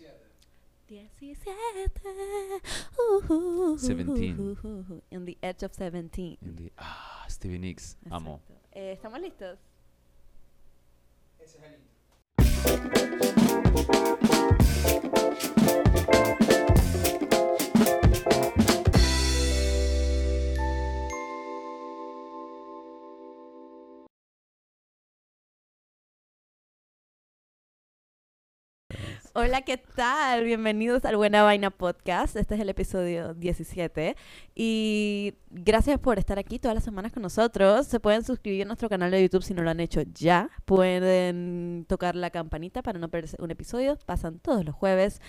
17. Uh, uh, uh, 17. uh, uh, uh, In the edge of 17. In the- ah, Stevie Nicks. Amo. Exacto. Eh, ¿Estamos listos? Hola, ¿qué tal? Bienvenidos al Buena Vaina Podcast. Este es el episodio 17. Y gracias por estar aquí todas las semanas con nosotros. Se pueden suscribir a nuestro canal de YouTube si no lo han hecho ya. Pueden tocar la campanita para no perderse un episodio. Pasan todos los jueves.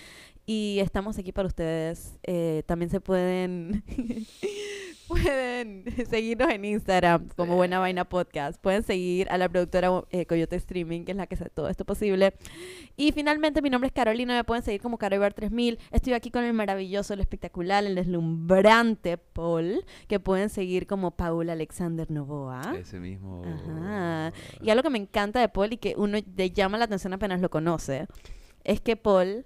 Y estamos aquí para ustedes. Eh, también se pueden... Pueden seguirnos en Instagram como Buena Vaina Podcast. Pueden seguir a la productora eh, Coyote Streaming, que es la que hace todo esto posible. Y finalmente, mi nombre es Carolina. Me pueden seguir como Caroibar 3000. Estoy aquí con el maravilloso, el espectacular, el deslumbrante Paul, que pueden seguir como Paul Alexander Novoa. Ese mismo. Ajá. Y algo que me encanta de Paul y que uno le llama la atención apenas lo conoce, es que Paul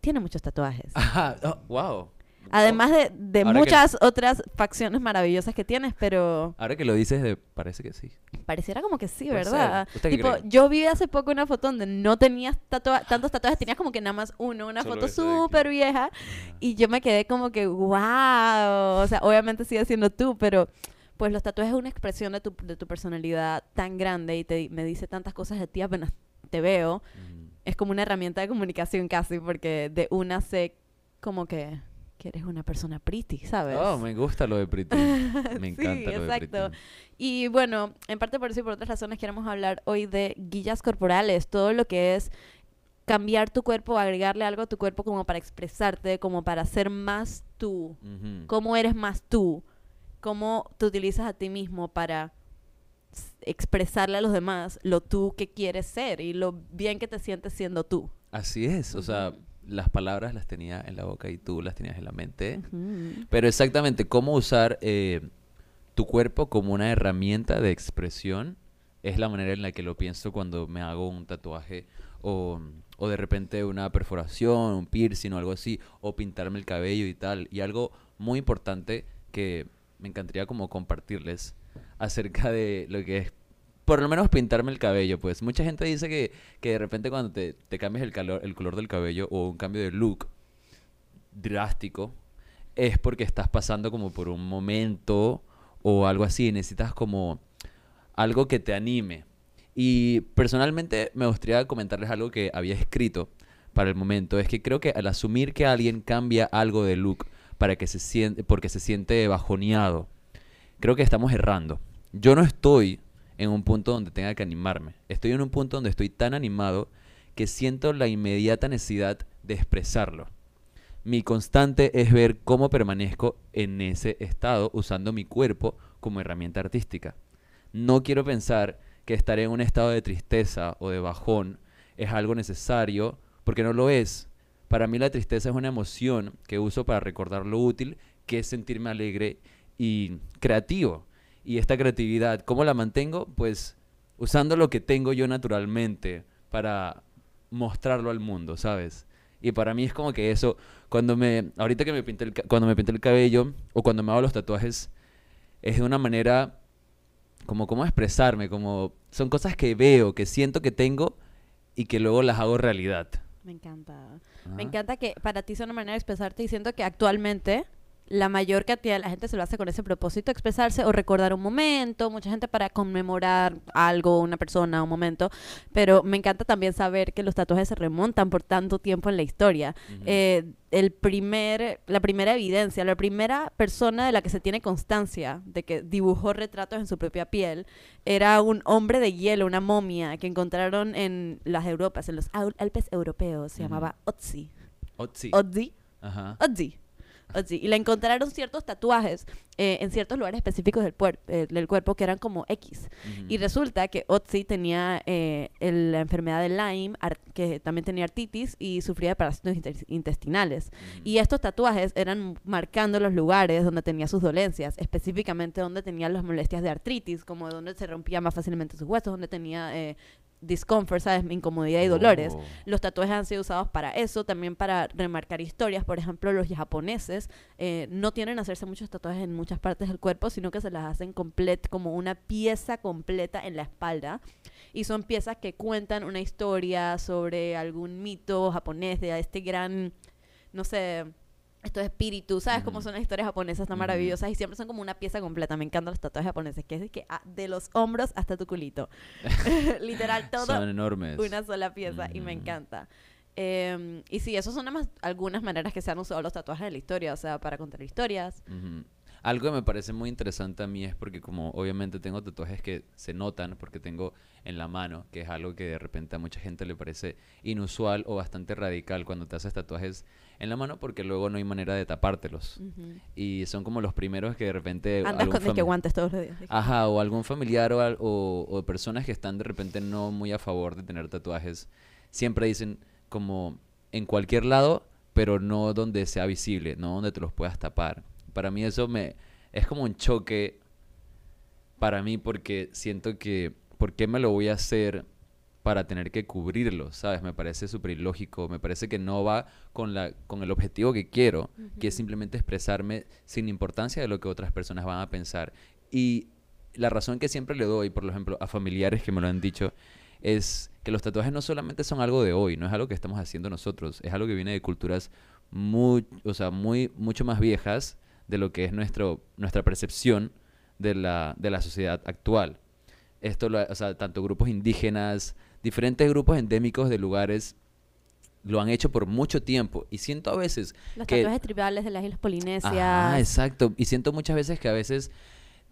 tiene muchos tatuajes. Ajá, oh, wow. Además de, de que- muchas otras facciones maravillosas que tienes, pero Ahora que lo dices, de- parece que sí. pareciera como que sí, Puede ¿verdad? yo vi hace poco una foto donde no tenías tatua- tantos tatuajes, tenías como que nada más uno, una Solo foto súper vieja, y yo me quedé como que, wow, o sea, obviamente sigue siendo tú, pero pues los tatuajes es una expresión de tu, de tu personalidad tan grande y te, me dice tantas cosas de ti apenas te veo, Mm. es como una herramienta de comunicación casi, porque de una sé como que, que eres una persona pretty, ¿sabes? Oh, me gusta lo de Pretty. Me encanta Sí, lo de exacto. Pretty. Y bueno, en parte por eso y por otras razones queremos hablar hoy de guillas corporales, todo lo que es cambiar tu cuerpo, agregarle algo a tu cuerpo como para expresarte, como para ser más tú, Ujú. cómo eres más tú, cómo te utilizas a ti mismo para expresarle a los demás lo tú que quieres ser y lo bien que te sientes siendo tú. Así es, o sea. Las palabras las tenía en la boca y tú las tenías en la mente. Pero exactamente, cómo usar eh, tu cuerpo como una herramienta de expresión es la manera en la que lo pienso cuando me hago un tatuaje o, o de repente una perforación, un piercing o algo así, o pintarme el cabello y tal. Y algo muy importante que me encantaría como compartirles acerca de lo que es, por lo menos pintarme el cabello, pues mucha gente dice que, que de repente cuando te, te cambias el, calor, el color del cabello o un cambio de look drástico, es porque estás pasando como por un momento o algo así, necesitas como algo que te anime. Y personalmente me gustaría comentarles algo que había escrito para el momento, es que creo que al asumir que alguien cambia algo de look para que se siente porque se siente bajoneado, creo que estamos errando. Yo no estoy en un punto donde tenga que animarme. Estoy en un punto donde estoy tan animado que siento la inmediata necesidad de expresarlo. Mi constante es ver cómo permanezco en ese estado usando mi cuerpo como herramienta artística. No quiero pensar que estar en un estado de tristeza o de bajón es algo necesario, porque no lo es. Para mí la tristeza es una emoción que uso para recordar lo útil que es sentirme alegre y creativo. Y esta creatividad, ¿cómo la mantengo? Pues usando lo que tengo yo naturalmente para mostrarlo al mundo, ¿sabes? Y para mí es como que eso, cuando me, ahorita que me pinté el, cuando me pinté el cabello o cuando me hago los tatuajes, es de una manera como cómo expresarme, como son cosas que veo, que siento que tengo y que luego las hago realidad. Me encanta. Ajá. Me encanta que para ti sea una manera de expresarte y siento que actualmente la mayor cantidad de la gente se lo hace con ese propósito, expresarse o recordar un momento, mucha gente para conmemorar algo, una persona, un momento, pero me encanta también saber que los tatuajes se remontan por tanto tiempo en la historia. Eh, el primer, la primera evidencia, la primera persona de la que se tiene constancia de que dibujó retratos en su propia piel era un hombre de hielo, una momia que encontraron en las Europas, en los Al- Alpes europeos, se llamaba Otzi. Otzi. Otzi. Ajá. Otzi. Otzi. Y le encontraron ciertos tatuajes eh, en ciertos lugares específicos del, eh, del cuerpo que eran como X. Ujú. Y resulta que Otzi tenía eh, el- la enfermedad de Lyme, que también tenía artritis y sufría de parásitos intestinales. Ujú. Y estos tatuajes eran marcando los lugares donde tenía sus dolencias, específicamente donde tenía las molestias de artritis, como donde se rompía más fácilmente sus huesos, donde tenía eh, discomfort, ¿sabes? Incomodidad y dolores. Oh. Los tatuajes han sido usados para eso, también para remarcar historias. Por ejemplo, los japoneses eh, no tienen que hacerse muchos tatuajes en muchas partes del cuerpo, sino que se las hacen complet, como una pieza completa en la espalda. Y son piezas que cuentan una historia sobre algún mito japonés de este gran, no sé, estos espíritus, ¿sabes cómo Ujú. son las historias japonesas tan maravillosas? Y siempre son como una pieza completa. Me encantan los tatuajes japoneses, que es de que ah, de los hombros hasta tu culito. Literal, todo Son enormes. una sola pieza y me encanta. Eh, y sí, esas son más algunas maneras que se han usado los tatuajes en la historia, o sea, para contar historias. Ujú. Algo que me parece muy interesante a mí es porque como obviamente tengo tatuajes que se notan porque tengo en la mano, que es algo que de repente a mucha gente le parece inusual o bastante radical cuando te haces tatuajes en la mano porque luego no hay manera de tapártelos. Y son como los primeros que de repente... Andas algún con que guantes todos los días. Ajá, o algún familiar o, o personas que están de repente no muy a favor de tener tatuajes, siempre dicen como en cualquier lado, pero no donde sea visible, no donde te los puedas tapar. Para mí eso me es como un choque para mí porque siento que ¿por qué me lo voy a hacer para tener que cubrirlo? ¿Sabes? Me parece súper ilógico, me parece que no va con la con el objetivo que quiero, que es simplemente expresarme sin importancia de lo que otras personas van a pensar. Y la razón que siempre le doy, por ejemplo, a familiares que me lo han dicho, es que los tatuajes no solamente son algo de hoy, no es algo que estamos haciendo nosotros, es algo que viene de culturas muy, o sea, muy, mucho más viejas de lo que es nuestro, nuestra percepción de la, de la sociedad actual. Esto, lo, o sea, tanto grupos indígenas, diferentes grupos endémicos de lugares lo han hecho por mucho tiempo y siento a veces Los que- tatuajes tribales de las Islas Polinesias. Ajá, exacto. Y siento muchas veces que a veces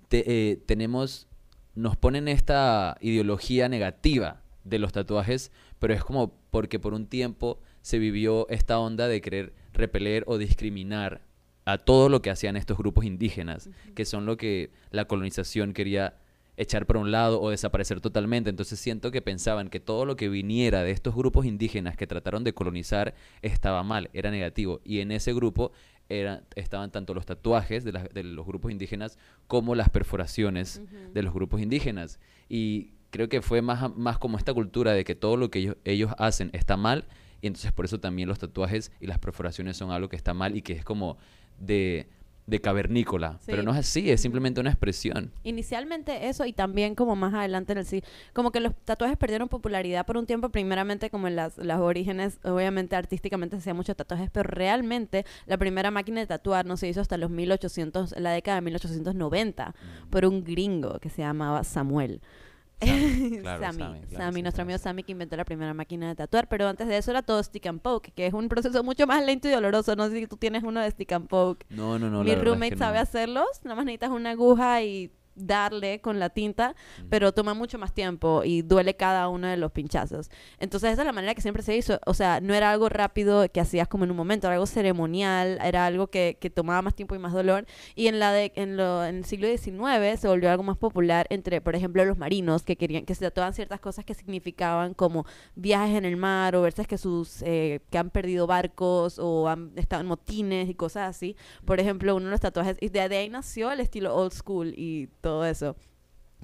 te- eh, tenemos, nos ponen esta ideología negativa de los tatuajes, pero es como porque por un tiempo se vivió esta onda de querer repeler o discriminar a todo lo que hacían estos grupos indígenas, que son lo que la colonización quería echar por un lado o desaparecer totalmente. Entonces siento que pensaban que todo lo que viniera de estos grupos indígenas que trataron de colonizar estaba mal, era negativo. Y en ese grupo era- estaban tanto los tatuajes de, de los grupos indígenas como las perforaciones de los grupos indígenas. Y creo que fue más, más como esta cultura de que todo lo que ellos, ellos hacen está mal. Y entonces por eso también los tatuajes y las perforaciones son algo que está mal y que es como de, de cavernícola. Pero no es así, es simplemente una expresión. Inicialmente eso y también como más adelante en el sí, como que los tatuajes perdieron popularidad por un tiempo, primeramente como en las, las orígenes, obviamente artísticamente se hacían muchos tatuajes, pero realmente la primera máquina de tatuar no se hizo hasta los 1800, en la década de 1890, por un gringo que se llamaba Samuel. Sammy, claro, Sammy, Sammy, claro, Sammy, sí, nuestro amigo. Sammy que inventó la primera máquina de tatuar, pero antes de eso era todo stick and poke, que es un proceso mucho más lento y doloroso. No sé si tú tienes uno de stick and poke. No, no, no. Mi es roommate que sabe no. hacerlos, nada más necesitas una aguja y darle con la tinta, pero toma mucho más tiempo y duele cada uno de los pinchazos. Entonces esa es la manera que siempre se hizo, o sea, no era algo rápido que hacías como en un momento, era algo ceremonial, era algo que, que tomaba más tiempo y más dolor. Y en la de, en, lo, en el siglo XIX se volvió algo más popular entre, por ejemplo, los marinos que querían que se tatuaban ciertas cosas que significaban como viajes en el mar o veces que sus eh, que han perdido barcos o han estado en motines y cosas así. Por ejemplo, uno de los tatuajes, y de, de ahí nació el estilo old school y todo eso,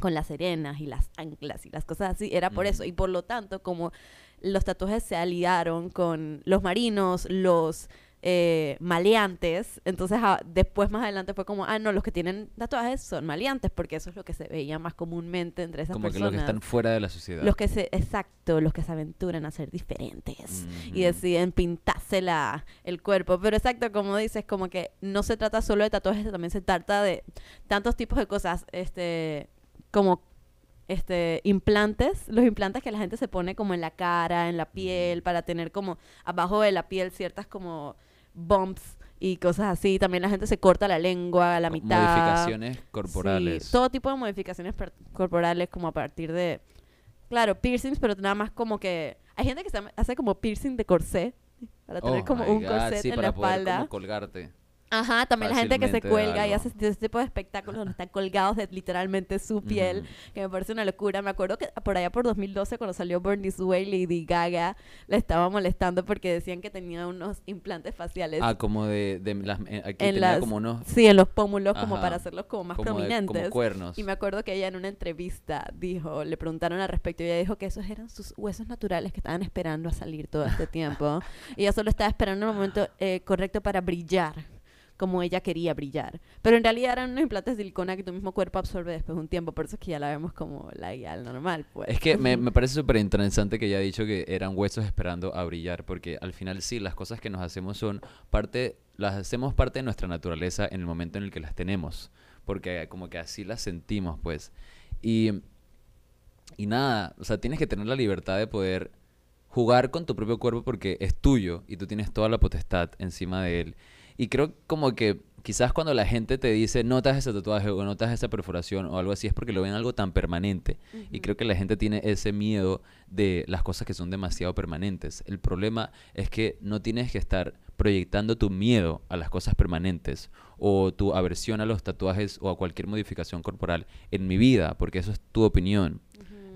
con las serenas y las anclas y las cosas así, era por eso. Y por lo tanto, como los tatuajes se aliaron con los marinos, los eh, maleantes, entonces ah, después más adelante fue como, ah, no, los que tienen tatuajes son maleantes, porque eso es lo que se veía más comúnmente entre esas Como que personas. los que están fuera de la sociedad. Los que se, exacto, los que se aventuran a ser diferentes y Ujú. deciden pintarse la, el cuerpo. Pero exacto, como dices, como que no se trata solo de tatuajes, también se trata de tantos tipos de cosas, este, como este implantes, los implantes que la gente se pone como en la cara, en la piel, para tener como abajo de la piel ciertas como bumps y cosas así. También la gente se corta la lengua a la mitad. Modificaciones corporales. Sí, todo tipo de modificaciones corporales como a partir de, claro, piercings, pero nada más como que hay gente que se hace como piercing de corsé para tener Oh como un God, corset sí, en para la poder espalda. como colgarte. Ajá, también la gente que se cuelga y hace ese tipo de espectáculos donde están colgados de literalmente su piel, que me parece una locura. Me acuerdo que por allá por 2012, cuando salió Born This Way, Lady Gaga la estaba molestando porque decían que tenía unos implantes faciales Ah, como de, de las, eh, aquí en tenía las, como unos sí, en los pómulos como para hacerlos como más como, de- como prominentes. cuernos. Y me acuerdo que ella en una entrevista dijo, le preguntaron al respecto y ella dijo que esos eran sus huesos naturales que estaban esperando a salir todo este tiempo. y ella solo estaba esperando el momento eh, correcto para brillar como ella quería brillar. Pero en realidad eran unos implantes de silicona que tu mismo cuerpo absorbe después de un tiempo, por eso es que ya la vemos como la ideal normal, pues. Es que me, me parece súper interesante que ella ha dicho que eran huesos esperando a brillar, porque al final sí, las cosas que nos hacemos son parte, las hacemos parte de nuestra naturaleza en el momento en el que las tenemos, porque como que así las sentimos, pues. Y, y nada, o sea, tienes que tener la libertad de poder jugar con tu propio cuerpo porque es tuyo y tú tienes toda la potestad encima de él. Y creo como que quizás cuando la gente te dice no te hagas ese tatuaje o no te hagas esa perforación o algo así es porque lo ven algo tan permanente. Y creo que la gente tiene ese miedo de las cosas que son demasiado permanentes. El problema es que no tienes que estar proyectando tu miedo a las cosas permanentes o tu aversión a los tatuajes o a cualquier modificación corporal en mi vida, porque eso es tu opinión.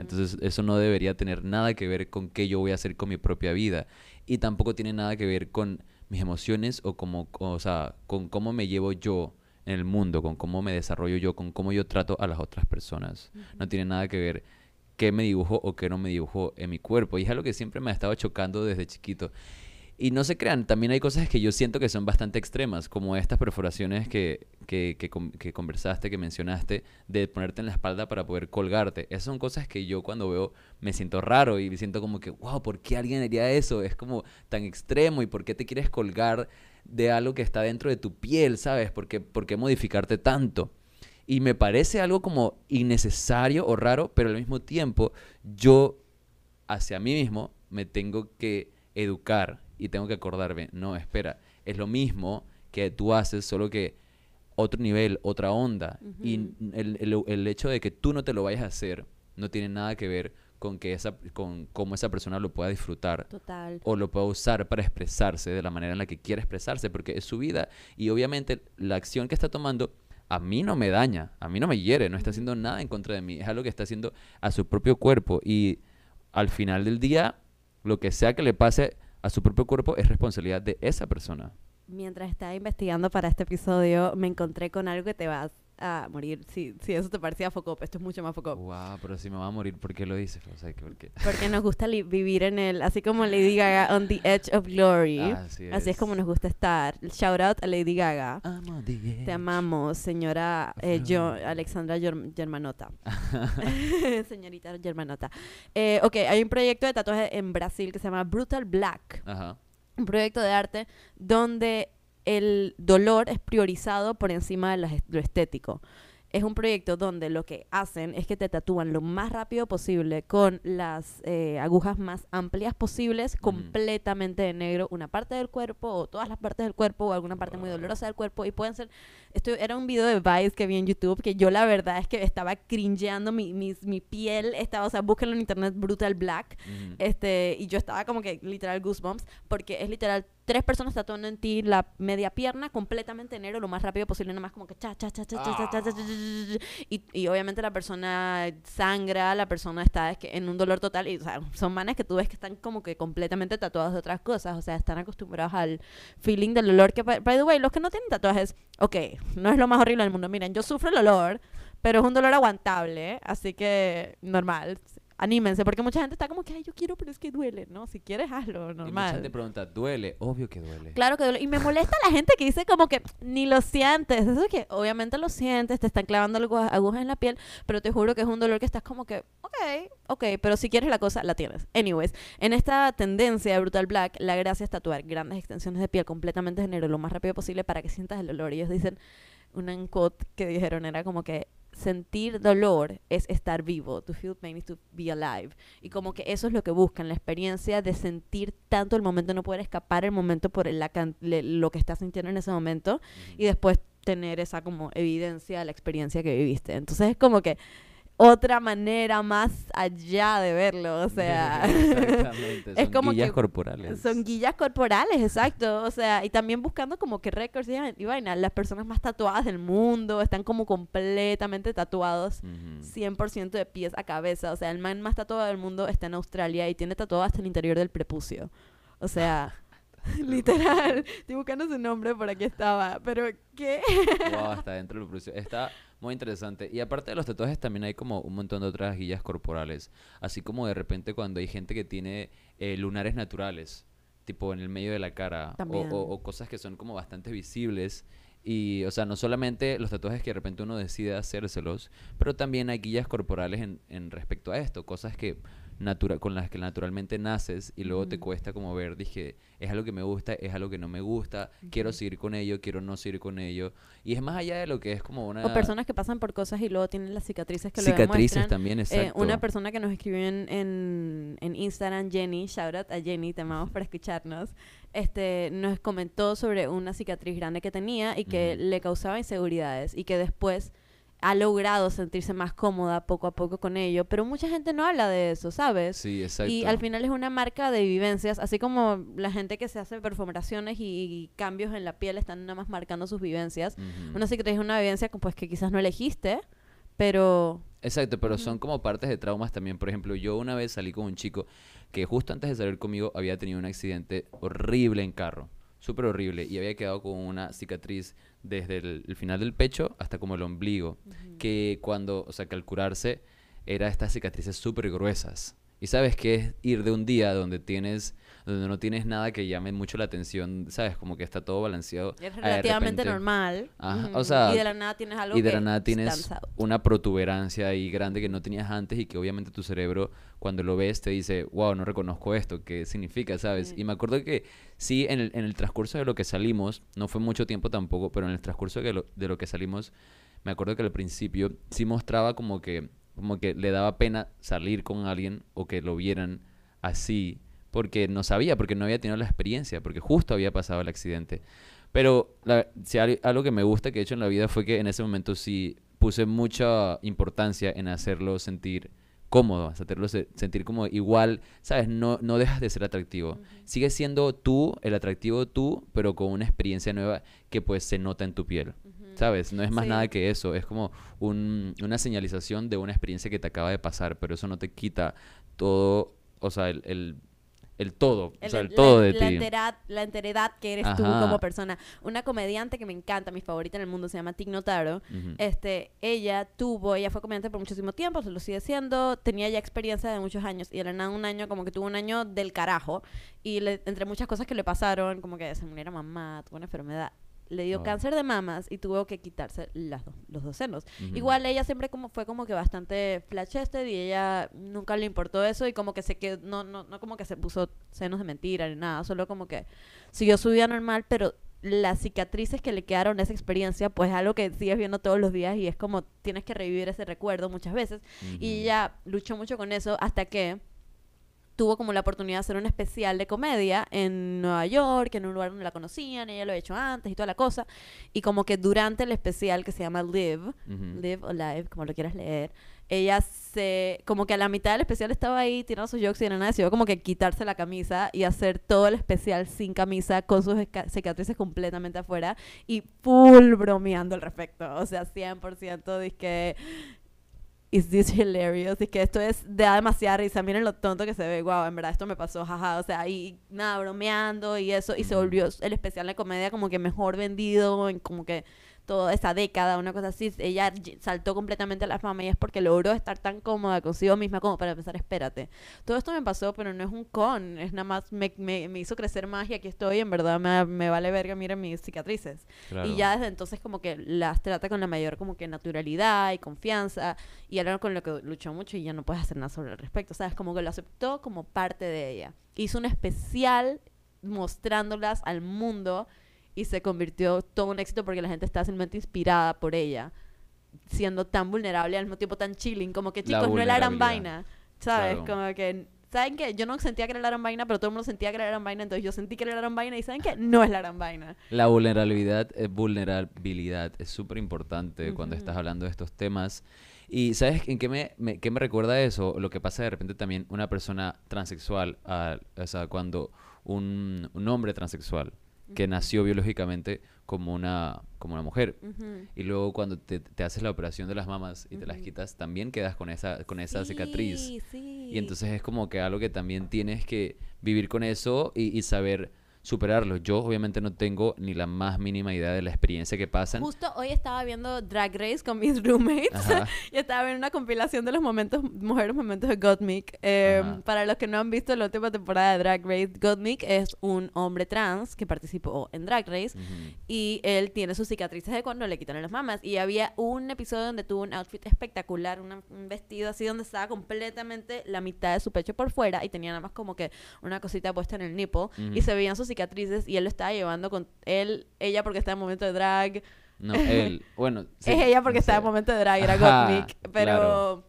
Entonces eso no debería tener nada que ver con qué yo voy a hacer con mi propia vida y tampoco tiene nada que ver con mis emociones o como o sea, con cómo me llevo yo en el mundo, con cómo me desarrollo yo, con cómo yo trato a las otras personas. No tiene nada que ver qué me dibujo o qué no me dibujo en mi cuerpo y es algo que siempre me ha estado chocando desde chiquito. Y no se crean, también hay cosas que yo siento que son bastante extremas, como estas perforaciones que, que, que, con- que conversaste, que mencionaste, de ponerte en la espalda para poder colgarte. Esas son cosas que yo cuando veo me siento raro y me siento como que, wow, ¿por qué alguien haría eso? Es como tan extremo y ¿por qué te quieres colgar de algo que está dentro de tu piel, ¿sabes? ¿Por qué, por qué modificarte tanto? Y me parece algo como innecesario o raro, pero al mismo tiempo yo hacia mí mismo me tengo que educar y tengo que acordarme, no, espera, es lo mismo que tú haces, solo que otro nivel, otra onda. Y Ujú. n- el, el- el hecho de que tú no te lo vayas a hacer no tiene nada que ver con que esa con cómo esa persona lo pueda disfrutar Total. o lo pueda usar para expresarse de la manera en la que quiere expresarse, porque es su vida y obviamente la acción que está tomando a mí no me daña, a mí no me hiere, no está haciendo nada en contra de mí, es algo que está haciendo a su propio cuerpo y al final del día lo que sea que le pase a su propio cuerpo es responsabilidad de esa persona. Mientras estaba investigando para este episodio, me encontré con algo que te vas a morir. Si, si eso te parecía Focop, esto es mucho más Focop. Wow, pero si me va a morir, ¿por qué lo dices? O sea, ¿por qué? Porque nos gusta vivir en el, así como Lady Gaga on the edge of glory. Así Así es como nos gusta estar. Shout out a Lady Gaga. Te amamos, señora eh, yo. Alexandra Germ- Germanota. Señorita Germanota. Eh, ok, hay un proyecto de tatuaje en Brasil que se llama Brutal Black. Ajá. Un proyecto de arte donde el dolor es priorizado por encima de la lo estético. Es un proyecto donde lo que hacen es que te tatúan lo más rápido posible con las eh, agujas más amplias posibles, completamente de negro, una parte del cuerpo o todas las partes del cuerpo o alguna parte muy dolorosa del cuerpo. Y pueden ser esto era un video de Vice que vi en YouTube que yo la verdad es que estaba cringeando mi, mi piel estaba o sea búsquenlo en internet brutal black. Este, y yo estaba como que literal goosebumps, porque es literal tres personas tatuando en ti la media pierna completamente negro lo más rápido posible, nomás como que cha, cha, cha, cha, ah. cha, cha, cha, cha, cha, y, obviamente la persona sangra, la persona está es que en un dolor total. Y, o sea, son manes que tú ves que están como que completamente tatuados de otras cosas. O sea, están acostumbrados al feeling del olor. Que, by the way, los que no tienen tatuajes, ok, no es lo más horrible del mundo. Miren, yo sufro el olor, pero es un dolor aguantable, así que normal. Anímense, porque mucha gente está como que, ay, yo quiero, pero es que duele, ¿no? Si quieres, hazlo, Y mucha normal. gente pregunta, ¿duele? Obvio que duele. Claro que duele. Y me molesta la gente que dice como que ni lo sientes. Eso es que obviamente lo sientes, te están clavando agujas en la piel, pero te juro que es un dolor que estás como que, ok, ok, pero si quieres la cosa, la tienes. Anyways, en esta tendencia de Brutal Black, la gracia es tatuar grandes extensiones de piel completamente de negro lo más rápido posible para que sientas el olor. Y ellos dicen, una quote que dijeron era como que sentir dolor es estar vivo. To feel pain is to be alive. Y como que eso es lo que buscan, la experiencia de sentir tanto el momento, no poder escapar el momento por la can- le- lo que estás sintiendo en ese momento y después tener esa como evidencia de la experiencia que viviste. Entonces es como que otra manera más allá de verlo, o sea, Exactamente. es son como guillas que corporales. son guillas corporales, exacto, o sea, y también buscando como que récords y, y vaina, las personas más tatuadas del mundo están como completamente tatuados. Ujú. 100% de pies a cabeza. O sea, el man más tatuado del mundo está en Australia y tiene tatuado hasta el interior del prepucio. O sea, literal. Estoy buscando su nombre, por aquí estaba. Pero, ¿qué? Wow, está dentro del proceso. Está muy interesante. Y aparte de los tatuajes, también hay como un montón de otras guías corporales. Así como de repente cuando hay gente que tiene eh, lunares naturales, tipo en el medio de la cara, o, o- o cosas que son como bastante visibles. Y, o sea, no solamente los tatuajes que de repente uno decide hacérselos, pero también hay guías corporales en, en respecto a esto, cosas que natura con las que naturalmente naces y luego te cuesta como ver, dije, es algo que me gusta, es algo que no me gusta, quiero seguir con ello, quiero no seguir con ello. Y es más allá de lo que es como una... O personas que pasan por cosas y luego tienen las cicatrices que lo cicatrices también, Eh, exacto. una persona que nos escribió en, en, en Instagram, Jenny, shout out a Jenny, te amamos por escucharnos, este, nos comentó sobre una cicatriz grande que tenía y que le causaba inseguridades y que después ha logrado sentirse más cómoda poco a poco con ello, pero mucha gente no habla de eso, ¿sabes? Sí, exacto. Y al final es una marca de vivencias, así como la gente que se hace perforaciones y, y cambios en la piel están nada más marcando sus vivencias. Ujú. Una cicatriz es una vivencia pues, que quizás no elegiste, pero Exacto, pero son como partes de traumas también. Por ejemplo, yo una vez salí con un chico que justo antes de salir conmigo había tenido un accidente horrible en carro. Súper horrible. Y había quedado con una cicatriz desde el, el final del pecho hasta como el ombligo. Que cuando, o sea, que al curarse, era estas cicatrices súper gruesas. Y sabes que es ir de un día donde tienes, donde no tienes nada que llame mucho la atención, sabes, como que está todo balanceado. es relativamente repente- normal. Ajá, o sea, y de la nada tienes algo y de que la nada tienes una protuberancia ahí grande que no tenías antes y que obviamente tu cerebro cuando lo ves te dice, wow, no reconozco esto, ¿qué significa, sabes? Y me acuerdo que sí, en el, en el transcurso de lo que salimos, no fue mucho tiempo tampoco, pero en el transcurso de lo, de lo que salimos, me acuerdo que al principio sí mostraba como que, como que le daba pena salir con alguien o que lo vieran así, porque no sabía, porque no había tenido la experiencia, porque justo había pasado el accidente. Pero la- si al- algo que me gusta que he hecho en la vida fue que en ese momento sí puse mucha importancia en hacerlo sentir cómodo, hacerlo se- sentir como igual, ¿sabes? No, no dejas de ser atractivo. Sigues siendo tú, el atractivo tú, pero con una experiencia nueva que pues se nota en tu piel. ¿Sabes? No es más Sí. nada que eso, es como un- una señalización de una experiencia que te acaba de pasar, pero eso no te quita todo, o sea, el, el, el todo, o sea, el la- todo de la ti. enteridad, la enteridad que eres tú Ajá. como persona. Una comediante que me encanta, mi favorita en el mundo, se llama Tig Notaro. Este, ella tuvo, ella fue comediante por muchísimo tiempo, se lo sigue siendo, tenía ya experiencia de muchos años y de la nada un año, como que tuvo un año del carajo y le- entre muchas cosas que le pasaron, como que se murió mamá, tuvo una enfermedad, le dio Oh. cáncer de mamas y tuvo que quitarse las dos- los dos senos. Igual ella siempre como fue como que bastante flat-chested y ella nunca le importó eso y como que se quedó, no, no, no como que se puso senos de mentira ni nada, solo como que siguió su vida normal, pero las cicatrices que le quedaron de esa experiencia, pues es algo que sigues viendo todos los días y es como tienes que revivir ese recuerdo muchas veces. Y ella luchó mucho con eso hasta que tuvo como la oportunidad de hacer un especial de comedia en Nueva York, en un lugar donde la conocían, ella lo había hecho antes y toda la cosa. Y como que durante el especial que se llama Live. Live o Live, como lo quieras leer, ella se, como que a la mitad del especial estaba ahí tirando sus jokes y de nada decidió como que quitarse la camisa y hacer todo el especial sin camisa, con sus cicatrices completamente afuera y full bromeando al respecto. O sea, 100% de que is this hilarious? Y que esto es, da demasiada risa. Miren lo tonto que se ve. Wow, en verdad esto me pasó, jaja. O sea, y nada, bromeando y eso. Y se volvió el especial de comedia como que mejor vendido en como que toda esa década, una cosa así. Ella ll- saltó completamente a la fama y es porque logró estar tan cómoda consigo misma como para pensar, espérate. Todo esto me pasó, pero no es un con. Es nada más, me, me, me hizo crecer más y aquí estoy. En verdad me, me vale verga, miren mis cicatrices. Claro. Y ya desde entonces como que las trata con la mayor como que naturalidad y confianza y algo con lo que luchó mucho y ya no puedes hacer nada sobre el respecto, ¿sabes? Como que lo aceptó como parte de ella. Hizo un especial mostrándolas al mundo y se convirtió todo un éxito porque la gente está simplemente inspirada por ella, siendo tan vulnerable y al mismo tiempo tan chilling, como que La chicos, no es la gran vaina, ¿sabes? Claro. Como que... ¿Saben qué? Yo no sentía que era la gran vaina, pero todo el mundo sentía que era la gran vaina, entonces yo sentí que era la gran vaina y ¿saben qué? No es la gran vaina. La vulnerabilidad, eh, vulnerabilidad es súper importante cuando Ujú. estás hablando de estos temas. Y ¿sabes en qué me, me- qué me recuerda eso? Lo que pasa de repente también una persona transexual, a- o sea, cuando un, un hombre transexual que nació biológicamente como una, como una mujer. Y luego cuando te, te haces la operación de las mamas y te las quitas, también quedas con esa, con esa cicatriz. Sí. Y entonces es como que algo que también tienes que vivir con eso y, y saber superarlo. Yo obviamente no tengo ni la más mínima idea de la experiencia que pasan. Justo hoy estaba viendo Drag Race con mis roommates Ajá. y estaba viendo una compilación de los momentos, mejores momentos de Gottmik. Eh, Ajá. para los que no han visto la última temporada de Drag Race, Gottmik es un hombre trans que participó en Drag Race Ujú. y él tiene sus cicatrices de cuando le quitaron las mamas. Y había un episodio donde tuvo un outfit espectacular, una- un vestido así donde estaba completamente la mitad de su pecho por fuera y tenía nada más como que una cosita puesta en el nipple y Ujú. se veían sus cicatrices y él lo estaba llevando con él, ella porque está en momento de drag. No, él. Bueno, sí, es ella porque no estaba en momento de drag, era Gottmik, pero claro.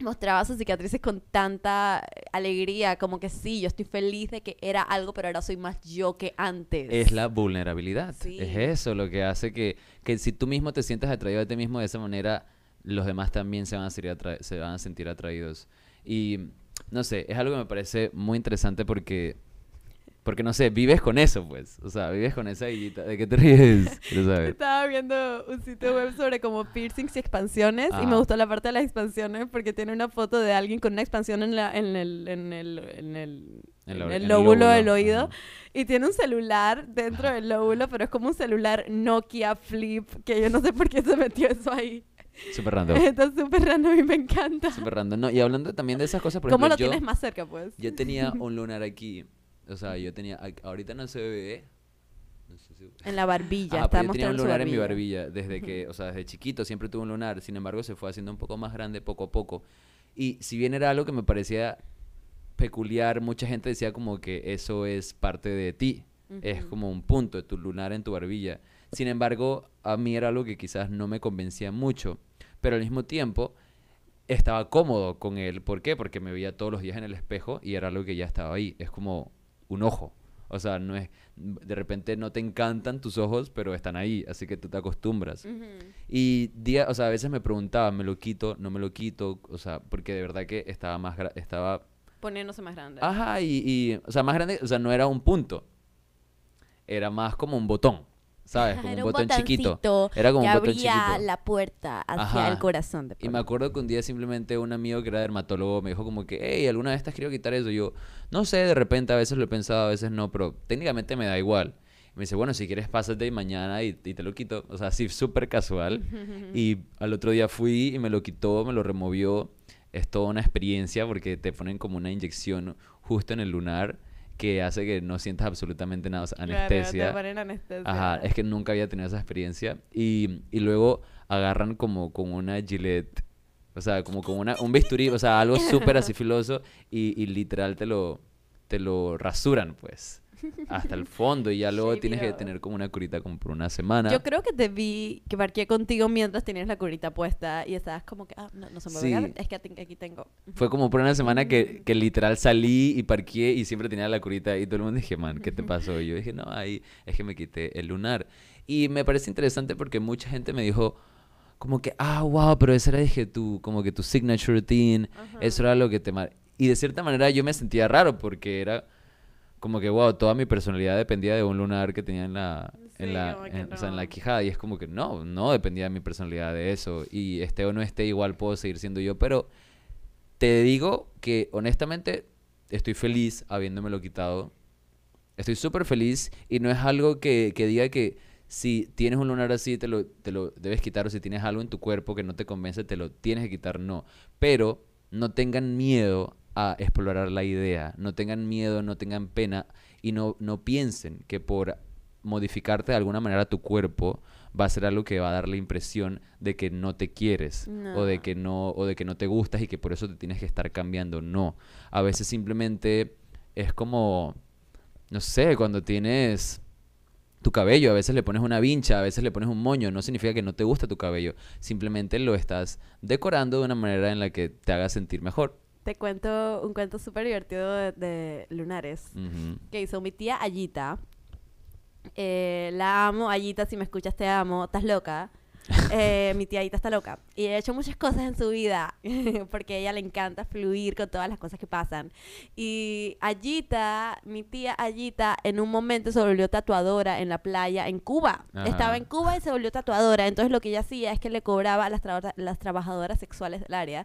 mostraba sus cicatrices con tanta alegría, como que sí, yo estoy feliz de que era algo, pero ahora soy más yo que antes. Es la vulnerabilidad. Sí. Es eso lo que hace que, que si tú mismo te sientes atraído a ti mismo de esa manera, los demás también se van a, sentir atra- se van a sentir atraídos. Y no sé, es algo que me parece muy interesante porque, porque no sé, vives con eso, pues. O sea, vives con esa idea. ¿De qué te ríes? Saber. Estaba viendo un sitio web sobre como piercings y expansiones y me gustó la parte de las expansiones porque tiene una foto de alguien con una expansión en, la, en, el, en, el, en, el, en el el lóbulo del oído ajá. y tiene un celular dentro del lóbulo, pero es como un celular Nokia Flip que yo no sé por qué se metió eso ahí. Súper random. Está súper random y me encanta. Súper random. No, y hablando también de esas cosas, por ¿Cómo ejemplo, lo yo, tienes más cerca, pues? yo tenía un lunar aquí. O sea, yo tenía... Ahorita no se ve. No sé si- En la barbilla, Ah, yo tenía un lunar en mi barbilla. desde que, o sea, desde chiquito siempre tuve un lunar, sin embargo se fue haciendo un poco más grande poco a poco. Y si bien era algo que me parecía peculiar, mucha gente decía como que eso es parte de ti, es como un punto de tu lunar en tu barbilla. Sin embargo, a mí era algo que quizás no me convencía mucho, pero al mismo tiempo estaba cómodo con él. ¿Por qué? Porque me veía todos los días en el espejo y era algo que ya estaba ahí. Es como un ojo. O sea, no es de repente no te encantan tus ojos, pero están ahí, así que tú te acostumbras. Y día, o sea, a veces me preguntaba, ¿me lo quito? ¿No me lo quito? O sea, porque de verdad que estaba más estaba Poniéndose más grande. ajá y, y o sea, más grande, o sea, no era un punto. Era más como un botón, ¿sabes? Como Era un botón chiquito. Era como que un botón abría chiquito. la puerta hacia Ajá. el corazón de Y me acuerdo que un día simplemente un amigo que era dermatólogo me dijo como que, hey, ¿alguna vez te has querido quitar eso? Y yo, no sé, de repente a veces lo he pensado, a veces no, pero técnicamente me da igual. Y me dice, bueno, si quieres pásate mañana y, y te lo quito. O sea, así súper casual. Y al otro día fui y me lo quitó, me lo removió. Es toda una experiencia porque te ponen como una inyección justo en el lunar que hace que no sientas absolutamente nada, o sea, Claro, anestesia. te anestesia. Ajá, es que nunca había tenido esa experiencia. Y, y luego agarran como con una gilet, o sea, como con una, un bisturí, o sea, algo súper así filoso y, y literal te lo, te lo rasuran, pues, hasta el fondo. Y ya luego tienes que tener como una curita como por una semana. Yo creo que te vi, que parqué contigo mientras tenías la curita puesta y estabas como que, ah, no, no se me Sí. ve, es que aquí tengo. Fue como por una semana que, que literal salí y parqué y siempre tenía la curita y todo el mundo dije, man, ¿qué te pasó? Y yo dije, no, ahí es que me quité el lunar. Y me parece interesante porque mucha gente me dijo como que, ah, wow, pero esa era, dije, tu, como que tu signature routine, eso era lo que te... mar-". Y de cierta manera yo me sentía raro porque era como que, wow, toda mi personalidad dependía de un lunar que tenía en la, en Sí, la, como que en- o sea, en la no. quijada. Y es como que, no, no dependía de mi personalidad de eso. Y esté o no esté, igual puedo seguir siendo yo, pero te digo que honestamente estoy feliz habiéndomelo quitado. Estoy súper feliz y no es algo que, que diga que si tienes un lunar así te lo, te lo debes quitar o si tienes algo en tu cuerpo que no te convence te lo tienes que quitar, no. Pero no tengan miedo a explorar la idea, no tengan miedo, no tengan pena y no, no piensen que por modificarte de alguna manera tu cuerpo va a ser algo que va a dar la impresión de que no te quieres o de que no o de que no te gustas y que por eso te tienes que estar cambiando. No, a veces simplemente es como no sé, cuando tienes tu cabello, a veces le pones una vincha, a veces le pones un moño, no significa que no te gusta tu cabello, simplemente lo estás decorando de una manera en la que te haga sentir mejor. Te cuento un cuento súper divertido de, de lunares Ujú. que hizo mi tía Ayita. Eh, la amo, Ayita, si me escuchas te amo, estás loca. Eh, mi tía Aita está loca y ha hecho muchas cosas en su vida porque a ella le encanta fluir con todas las cosas que pasan. Y Ayita, mi tía Ayita, en un momento se volvió tatuadora en la playa en Cuba. Ajá. Estaba en Cuba y se volvió tatuadora. Entonces lo que ella hacía es que le cobraba a las, traba- las trabajadoras sexuales del área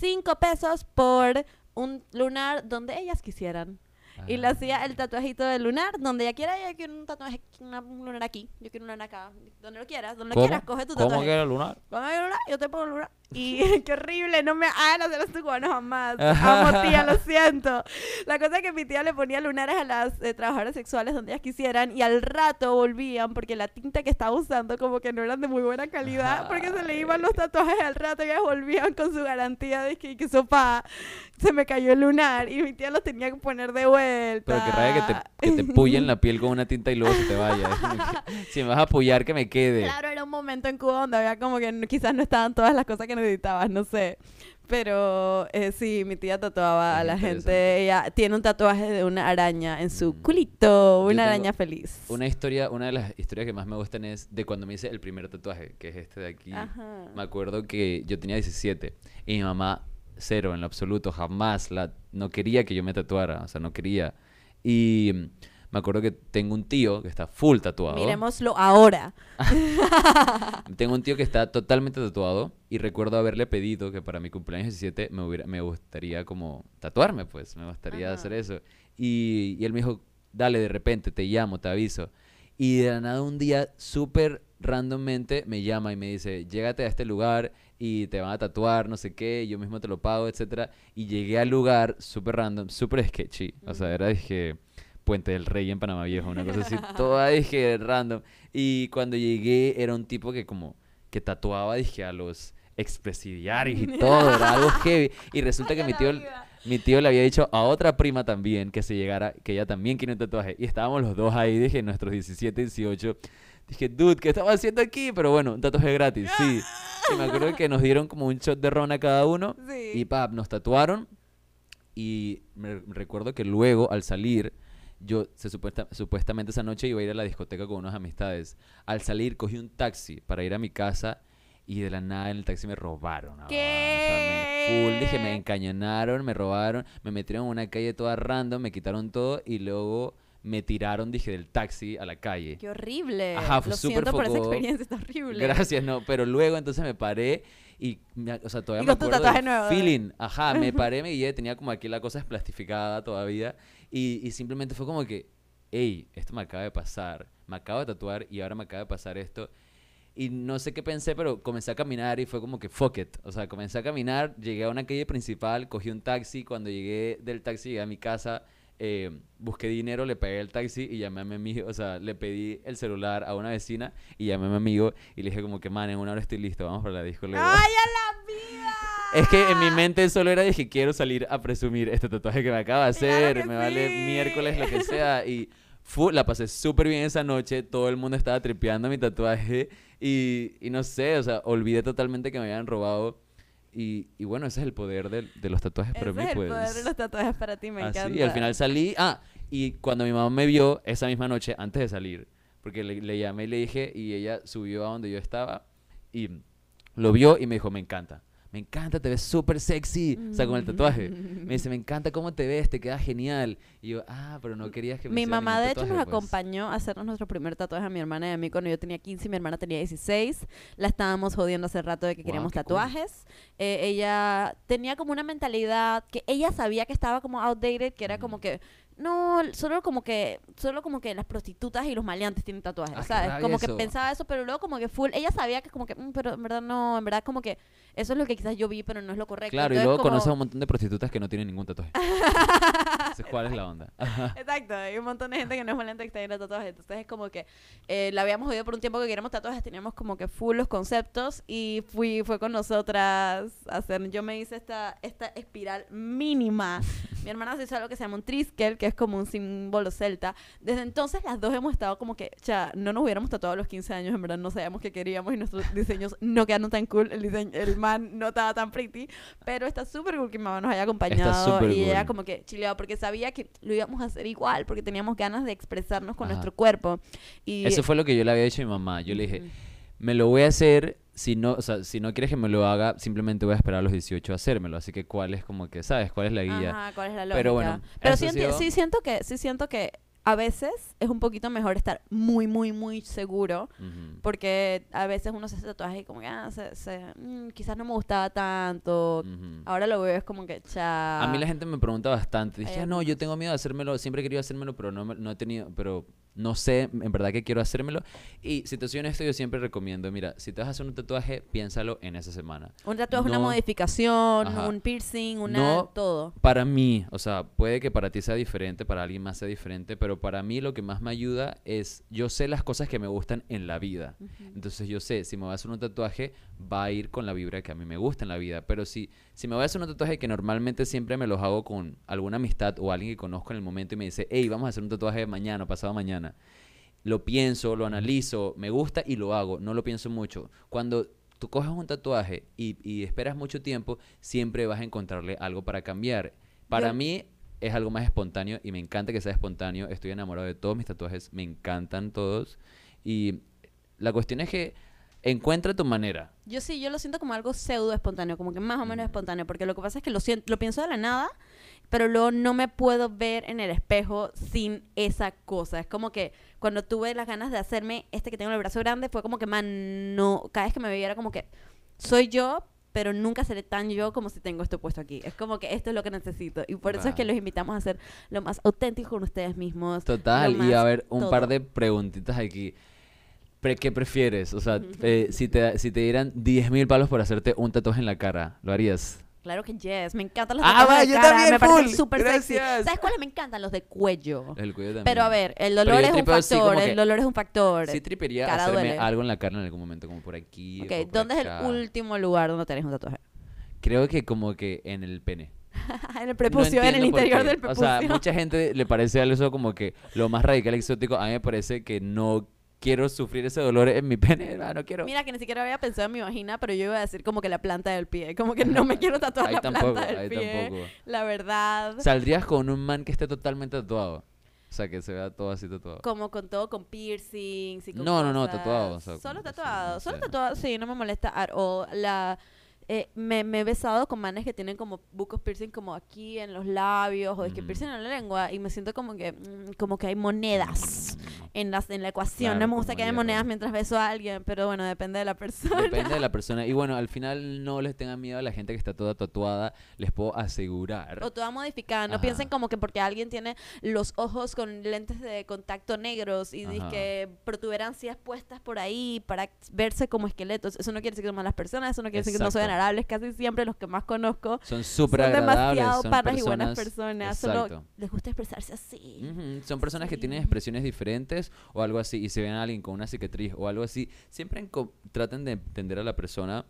cinco pesos por un lunar donde ellas quisieran. Y le Ah. hacía el tatuajito del lunar, donde ella quiera, yo quiero un tatuaje, una- un lunar aquí, yo quiero un lunar acá, donde lo quieras, donde lo ¿Cómo? quieras, coge tu ¿Cómo tatuaje. que era lunar? Póngame el lunar, yo te pongo el lunar. Y qué horrible, no me hagan hacer los cubanos jamás. Amo tía, lo siento. La cosa es que mi tía le ponía lunares a las eh, trabajadoras sexuales donde ellas quisieran y al rato volvían porque la tinta que estaba usando como que no eran de muy buena calidad porque se le iban los tatuajes al rato y ellas volvían con su garantía de que, que sopa se me cayó el lunar y mi tía los tenía que poner de vuelta. Pero que raya que te, que te pullen la piel con una tinta y luego se te vaya. Si me vas a pullar, que me quede. Claro, era un momento en Cuba donde había como que quizás no estaban todas las cosas que necesitabas, no sé. Pero eh, sí, mi tía tatuaba a Es la interesante. gente. Ella tiene un tatuaje de una araña en su Mm. culito, una araña feliz. Una historia, una de las historias que más me gustan es de cuando me hice el primer tatuaje, que es este de aquí. Ajá. Me acuerdo que yo tenía 17 y mi mamá cero en lo absoluto, jamás la no quería que yo me tatuara, o sea, no quería. Y me acuerdo que tengo un tío que está full tatuado. Miremoslo ahora. Tengo un tío que está totalmente tatuado y recuerdo haberle pedido que para mi cumpleaños 17 me, hubiera, me gustaría como tatuarme, pues, me gustaría Ajá. hacer eso. Y, y él me dijo, dale, de repente, te llamo, te aviso. Y de la nada un día, súper randommente, me llama y me dice, llégate a este lugar y te van a tatuar, no sé qué, yo mismo te lo pago, etcétera. Y llegué al lugar súper random, súper sketchy. O sea, era, dije, Puente del Rey en Panamá Viejo, una cosa así, toda, dije, random. Y cuando llegué era un tipo que como que tatuaba, dije, a los expresidiarios y todo, era algo heavy. Y resulta que mi tío, mi tío le había dicho a otra prima también que se llegara, que ella también quiere un tatuaje. Y estábamos los dos ahí, dije, nuestros 17, 18. Dije, dude, ¿qué estamos haciendo aquí? Pero bueno, un tatuaje gratis, sí. Y me acuerdo que nos dieron como un shot de ron a cada uno. Sí. Y pap, nos tatuaron. Y me recuerdo que luego, al salir, yo se supuesta- supuestamente esa noche iba a ir a la discoteca con unas amistades. Al salir, cogí un taxi para ir a mi casa. Y de la nada en el taxi me robaron. ah, o sea, me- full, dije, me ¿Qué? encañonaron, me robaron, me metieron en una calle toda random, me quitaron todo y luego me tiraron, dije, del taxi a la calle. Qué horrible. Ajá, fue Lo súper siento por esa experiencia, está horrible. Gracias, no, pero luego entonces me paré y, me- o sea, todavía Y me tu acuerdo tatuaje del nuevo, ¿eh? feeling. Ajá, me paré, me guié, tenía como aquí la cosa desplastificada todavía y, y simplemente fue como que, hey, esto me acaba de pasar, me acabo de tatuar y ahora me acaba de pasar esto. Y no sé qué pensé, pero comencé a caminar y fue como que fuck it. O sea, comencé a caminar, llegué a una calle principal, cogí un taxi. Cuando llegué del taxi, llegué a mi casa, eh, busqué dinero, le pagué el taxi y llamé a mi amigo. O sea, le pedí el celular a una vecina y llamé a mi amigo y le dije como que, man, en una hora estoy listo, vamos para la disco. luego". ¡Ay, a la vida! Es que en mi mente solo era, dije, quiero salir a presumir este tatuaje que me acaba de hacer, me vale miércoles, lo que sea. Y fu- la pasé súper bien esa noche, todo el mundo estaba tripeando mi tatuaje y, y no sé, o sea, olvidé totalmente que me habían robado. Y, y bueno, ese es el poder de, los tatuajes para mí, es el pues. poder de los tatuajes para ti, me Así, encanta. y al final salí. Ah, y cuando mi mamá me vio esa misma noche, antes de salir, porque le, le llamé y le dije, y ella subió a donde yo estaba, y lo vio y me dijo, me encanta. Me encanta, te ves súper sexy. O sea, con el tatuaje. Me dice, me encanta cómo te ves, te queda genial. Y yo, ah, pero no querías que me Mi mamá, de hecho, nos pues". acompañó a hacernos nuestro primer tatuaje a mi hermana y a mí cuando yo tenía 15 y mi hermana tenía 16. La estábamos jodiendo hace rato de que queríamos cool. tatuajes. Eh, ella tenía como una mentalidad que ella sabía que estaba como outdated, que era como que no, solo como que solo como que las prostitutas y los maleantes tienen tatuajes, Ah, ¿sabes? Como que eso. pensaba eso, pero luego como que full, ella sabía que como que, "Mm, pero en verdad no, en verdad como que eso es lo que quizás yo vi, pero no es lo correcto. Claro, y Entonces, luego como- conoces a un montón de prostitutas que no tienen ningún tatuaje. Entonces, ¿cuál es la onda? Exacto, hay un montón de gente que no es maleante que está de tatuajes. Entonces es como que eh, la habíamos oído por un tiempo que queríamos tatuajes, teníamos como que full los conceptos y fui, fue con nosotras a hacer. Yo me hice esta, esta espiral mínima. Mi hermana se hizo algo que se llama un triskel, que es como un símbolo celta. Desde entonces las dos hemos estado como que, ya, no nos hubiéramos tatuado a los 15 años, en verdad no sabíamos qué queríamos y nuestros diseños no quedaron tan cool, el, diseño, el man no estaba tan pretty, pero está súper cool que mi mamá nos haya acompañado y ella cool. como que chileado porque sabía que lo íbamos a hacer igual, porque teníamos ganas de expresarnos con Ajá. nuestro cuerpo. Y Eso fue lo que yo le había dicho a mi mamá. Yo le dije, Ujú. Me lo voy a hacer, si no, o sea, si no quieres que me lo haga, simplemente voy a esperar a los 18 a hacérmelo. Así que cuál es como que, ¿sabes? ¿Cuál es la guía? Ajá, ¿cuál es la lógica? Pero bueno, Pero sí, sido- sí siento que, sí siento que a veces es un poquito mejor estar muy, muy, muy seguro. Porque a veces uno se hace tatuajes y como que, ah, se, se- mm, quizás no me gustaba tanto. Ahora lo veo es como que, cha... A mí la gente me pregunta bastante. Dije, "Ah, no, yo tengo miedo de hacérmelo. Siempre he querido hacérmelo, pero no, me- no he tenido, pero no sé en verdad que quiero hacérmelo. Y si te soy honesto, yo siempre recomiendo, mira, si te vas a hacer un tatuaje, piénsalo en esa semana. Un tatuaje es una no- modificación, Ajá. un piercing, una... No- todo. Para mí, o sea, puede que para ti sea diferente, para alguien más sea diferente, pero para mí lo que más me ayuda es, yo sé las cosas que me gustan en la vida. Entonces yo sé, si me voy a hacer un tatuaje, va a ir con la vibra que a mí me gusta en la vida. Pero si, si me voy a hacer un tatuaje que normalmente siempre me los hago con alguna amistad o alguien que conozco en el momento y me dice, hey, vamos a hacer un tatuaje mañana o pasado mañana. Lo pienso, lo analizo, me gusta y lo hago. No lo pienso mucho. Cuando tú coges un tatuaje y, y esperas mucho tiempo, siempre vas a encontrarle algo para cambiar. Para Yo- mí es algo más espontáneo y me encanta que sea espontáneo. Estoy enamorado de todos mis tatuajes, me encantan todos. Y la cuestión es que encuentra tu manera. Yo sí, yo lo siento como algo pseudo espontáneo, como que más o menos espontáneo, porque lo que pasa es que lo, sien- lo pienso de la nada, pero luego no me puedo ver en el espejo sin esa cosa. Es como que cuando tuve las ganas de hacerme este que tengo en el brazo grande, fue como que, man, no, cada vez que me veía era como que soy yo, pero nunca seré tan yo como si tengo esto puesto aquí. Es como que esto es lo que necesito. Y por eso es que los invitamos a ser lo más auténticos con ustedes mismos. Total, y a ver, un par de preguntitas aquí. Pre- ¿Qué prefieres? O sea, eh, si, te, si te dieran 10 mil palos por hacerte un tatuaje en la cara, ¿lo harías? Claro que yes, me encantan los Ah, de yo cara, también, me parecen súper sexy. ¿Sabes cuáles me encantan? Los de cuello. Del cuello también. Pero a ver, el dolor es un factor, el dolor es un factor. Sí tripearía cara hacerme duele. algo en la cara en algún momento, como por aquí. ok, o por ¿dónde es el último lugar donde tenés un tatuaje? Creo que como que en el pene. en el No prepucio, en el interior del O prepucio. sea, mucha gente le parece eso como que lo más radical y exótico. A mí me parece que no quiero sufrir ese dolor en mi pene. ah, no quiero. Mira que ni siquiera había pensado en mi vagina, pero yo iba a decir como que la planta del pie. Como que no me quiero tatuar ahí la tampoco, planta del ahí pie. tampoco. La verdad. Saldrías con un man que esté totalmente tatuado. O sea, que se vea todo así tatuado. como con todo, con piercings y con No, no, no, tatuado, o sea, solo sí, tatuado, solo tatuado, sí, no me molesta at all. La, eh, me, me he besado con manes que tienen como bucos piercing como aquí en los labios o es que Ujú. piercing en la lengua y me siento como que mm, como que hay monedas en, las, en la ecuación. Claro, no me gusta que haya monedas mientras beso a alguien, pero bueno, depende de la persona. Depende de la persona. Y bueno, al final no les tengan miedo a la gente que está toda tatuada. Les puedo asegurar. O toda modificada. No Ajá. piensen como que porque alguien tiene los ojos con lentes de contacto negros y que protuberancias puestas por ahí para verse como esqueletos. Eso no quiere decir que son malas personas, eso no quiere decir que no Exacto. Agradables. Casi siempre los que más conozco Son súper agradables. demasiado son panas y buenas personas- personas. Solo les gusta expresarse así. Son personas que tienen expresiones diferentes o algo así y se ven a alguien con una cicatriz o algo así, siempre traten de entender a la persona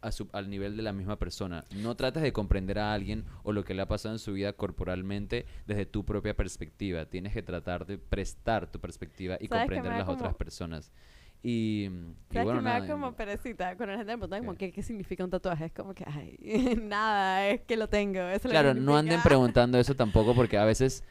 a su- al nivel de la misma persona. No trates de comprender a alguien o lo que le ha pasado en su vida corporalmente desde tu propia perspectiva. Tienes que tratar de prestar tu perspectiva y ¿Sabes qué comprender a las otras personas. Y, y ¿Sabes bueno, que me da nada, como perecita? Cuando la gente me pregunta como, ¿Qué? ¿qué, ¿qué significa un tatuaje? Es como que, ay, nada, es que lo tengo. Eso lo Claro, no anden preguntando eso tampoco porque a veces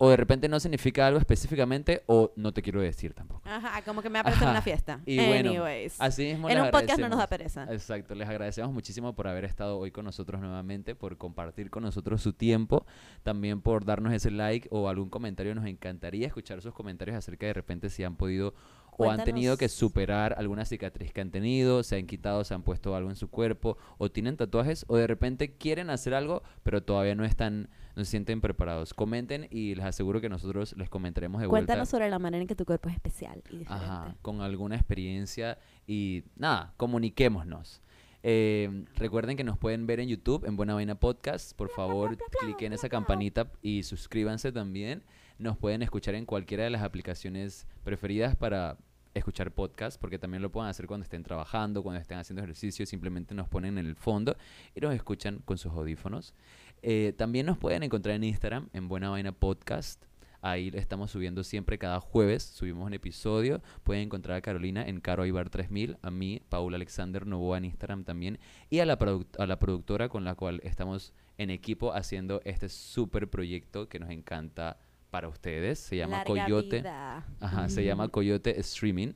o de repente no significa algo específicamente o no te quiero decir tampoco. Ajá, como que me aparece en una fiesta. Y bueno, Anyways. Así mismo en les un podcast no nos da pereza. Exacto, les agradecemos muchísimo por haber estado hoy con nosotros nuevamente, por compartir con nosotros su tiempo, también por darnos ese like o algún comentario. Nos encantaría escuchar sus comentarios acerca de repente si han podido o han tenido que superar alguna cicatriz que han tenido, se han quitado, se han puesto algo en su cuerpo o tienen tatuajes o de repente quieren hacer algo pero todavía no están, no se sienten preparados. Comenten y les aseguro que nosotros les comentaremos de vuelta. Cuéntanos sobre la manera en que tu cuerpo es especial y diferente. Ajá, con alguna experiencia y nada, comuniquémonos. Eh, recuerden que nos pueden ver en YouTube, en Buena Vaina Podcast. Por favor, cliquen esa campanita y suscríbanse también. Nos pueden escuchar en cualquiera de las aplicaciones preferidas para escuchar podcast, porque también lo pueden hacer cuando estén trabajando, cuando estén haciendo ejercicio, simplemente nos ponen en el fondo y nos escuchan con sus audífonos. Eh, también nos pueden encontrar en Instagram, en Buena Vaina Podcast. Ahí estamos subiendo siempre cada jueves, subimos un episodio. Pueden encontrar a Carolina en Caro Ibar 3000, a mí, Paula Alexander Novoa en Instagram también, y a la, a la productora con la cual estamos en equipo haciendo este súper proyecto que nos encanta para ustedes. Se llama Larga Coyote. vida. Ajá, se llama. Coyote Streaming.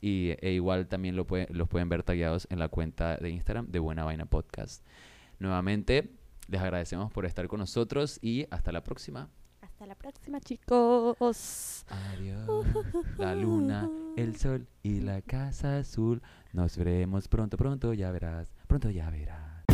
Y e igual también lo puede- los pueden ver tagueados en la cuenta de Instagram de Buena Vaina Podcast. Nuevamente, les agradecemos por estar con nosotros y hasta la próxima. Hasta la próxima, chicos. Adiós. La luna, el sol y la casa azul. Nos veremos pronto, pronto, ya verás. Pronto ya verás.